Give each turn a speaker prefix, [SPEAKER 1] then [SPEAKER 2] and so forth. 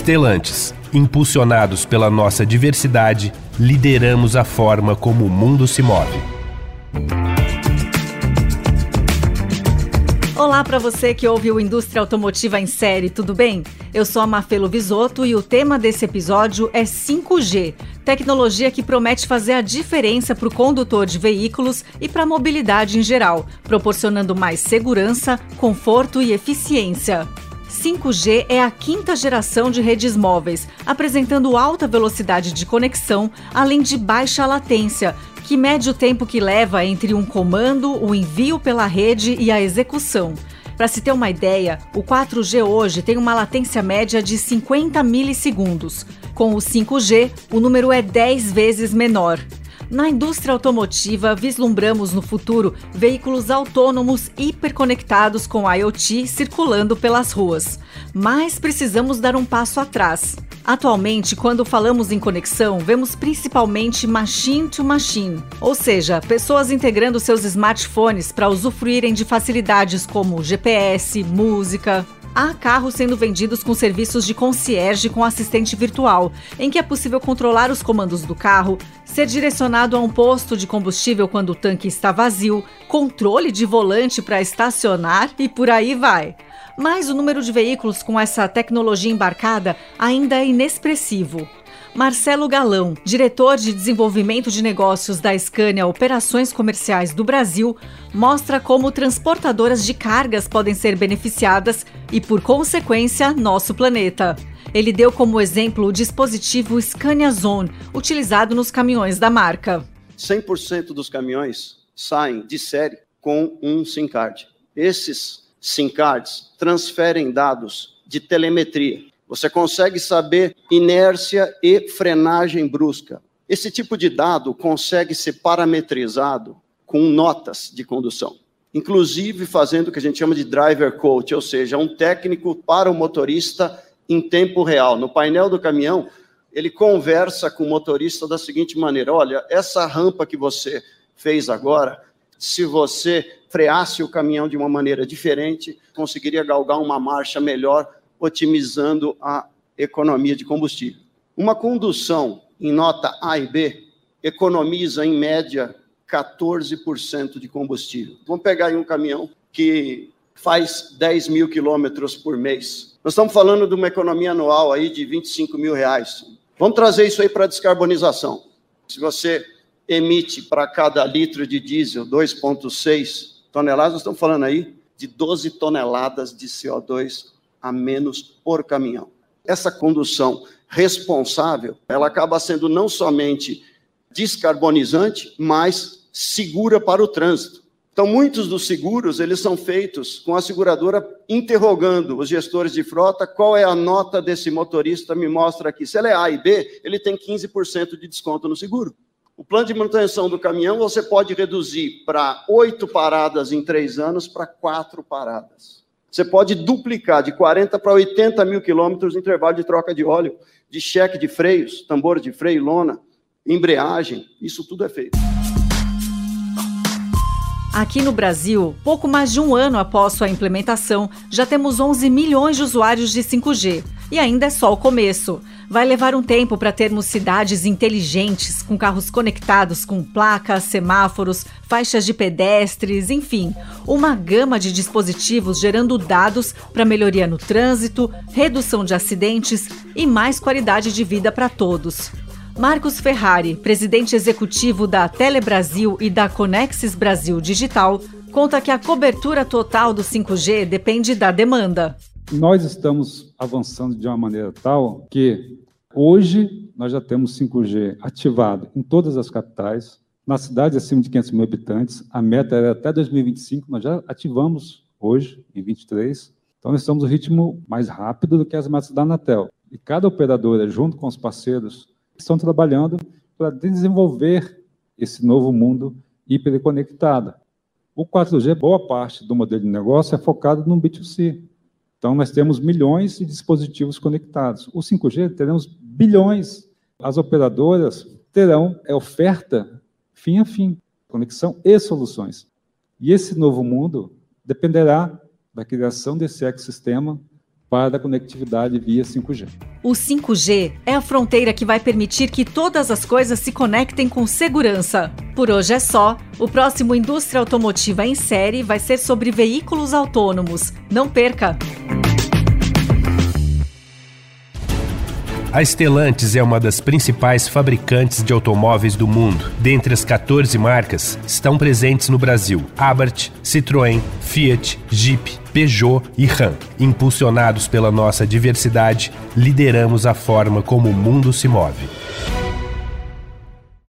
[SPEAKER 1] Stellantis, impulsionados pela nossa diversidade, lideramos a forma como o mundo se move.
[SPEAKER 2] Olá para você que ouve o Indústria Automotiva em Série, tudo bem? Eu sou a Mafelo Visoto e o tema desse episódio é 5G, tecnologia que promete fazer a diferença para o condutor de veículos e para a mobilidade em geral, proporcionando mais segurança, conforto e eficiência. 5G é a quinta geração de redes móveis, apresentando alta velocidade de conexão, além de baixa latência, que mede o tempo que leva entre um comando, o envio pela rede e a execução. Para se ter uma ideia, o 4G hoje tem uma latência média de 50 milissegundos. Com o 5G, o número é 10 vezes menor. Na indústria automotiva, vislumbramos no futuro veículos autônomos hiperconectados com IoT circulando pelas ruas. Mas precisamos dar um passo atrás. Atualmente, quando falamos em conexão, vemos principalmente machine to machine, ou seja, pessoas integrando seus smartphones para usufruírem de facilidades como GPS, música, Há carros sendo vendidos com serviços de concierge com assistente virtual, em que é possível controlar os comandos do carro, ser direcionado a um posto de combustível quando o tanque está vazio, controle de volante para estacionar e por aí vai. Mas o número de veículos com essa tecnologia embarcada ainda é inexpressivo. Marcelo Galão, diretor de desenvolvimento de negócios da Scania Operações Comerciais do Brasil, mostra como transportadoras de cargas podem ser beneficiadas e, por consequência, nosso planeta. Ele deu como exemplo o dispositivo Scania Zone, utilizado nos caminhões da marca.
[SPEAKER 3] 100% dos caminhões saem de série com um SIM card. Esses SIM cards transferem dados de telemetria você consegue saber inércia e frenagem brusca. Esse tipo de dado consegue ser parametrizado com notas de condução, inclusive fazendo o que a gente chama de driver coach, ou seja, um técnico para o motorista em tempo real. No painel do caminhão, ele conversa com o motorista da seguinte maneira: olha, essa rampa que você fez agora, se você freasse o caminhão de uma maneira diferente, conseguiria galgar uma marcha melhor otimizando a economia de combustível. Uma condução em nota A e B economiza, em média, 14% de combustível. Vamos pegar aí um caminhão que faz 10 mil quilômetros por mês. Nós estamos falando de uma economia anual aí de 25 mil reais. Vamos trazer isso aí para a descarbonização. Se você emite para cada litro de diesel 2,6 toneladas, nós estamos falando aí de 12 toneladas de CO2 a menos por caminhão. Essa condução responsável, ela acaba sendo não somente descarbonizante, mas segura para o trânsito. Então, muitos dos seguros, eles são feitos com a seguradora interrogando os gestores de frota, qual é a nota desse motorista, me mostra aqui. Se ele é A e B, ele tem 15% de desconto no seguro. O plano de manutenção do caminhão você pode reduzir para oito paradas em três anos para quatro paradas. Você pode duplicar de 40 para 80 mil quilômetros intervalo de troca de óleo, de cheque de freios, tambor de freio, lona, embreagem, isso tudo é feito.
[SPEAKER 2] Aqui no Brasil, pouco mais de um ano após sua implementação, já temos 11 milhões de usuários de 5G. E ainda é só o começo. Vai levar um tempo para termos cidades inteligentes, com carros conectados com placas, semáforos, faixas de pedestres, enfim, uma gama de dispositivos gerando dados para melhoria no trânsito, redução de acidentes e mais qualidade de vida para todos. Marcos Ferrari, presidente executivo da Telebrasil e da Conexis Brasil Digital, conta que a cobertura total do 5G depende da demanda.
[SPEAKER 4] Nós estamos avançando de uma maneira tal que hoje nós já temos 5G ativado em todas as capitais, na cidade acima de 500 mil habitantes. A meta era até 2025, nós já ativamos hoje, em 23. Então, nós estamos no ritmo mais rápido do que as metas da Anatel. E cada operadora, junto com os parceiros, estão trabalhando para desenvolver esse novo mundo hiperconectado. O 4G, boa parte do modelo de negócio é focado no B2C, então, nós temos milhões de dispositivos conectados. O 5G, teremos bilhões. As operadoras terão é, oferta fim a fim, conexão e soluções. E esse novo mundo dependerá da criação desse ecossistema para a conectividade via 5G.
[SPEAKER 2] O 5G é a fronteira que vai permitir que todas as coisas se conectem com segurança. Por hoje é só. O próximo Indústria Automotiva em Série vai ser sobre veículos autônomos. Não perca!
[SPEAKER 1] A Stellantis é uma das principais fabricantes de automóveis do mundo. Dentre as 14 marcas, estão presentes no Brasil Abarth, Citroën, Fiat, Jeep, Peugeot e Ram. Impulsionados pela nossa diversidade, lideramos a forma como o mundo se move.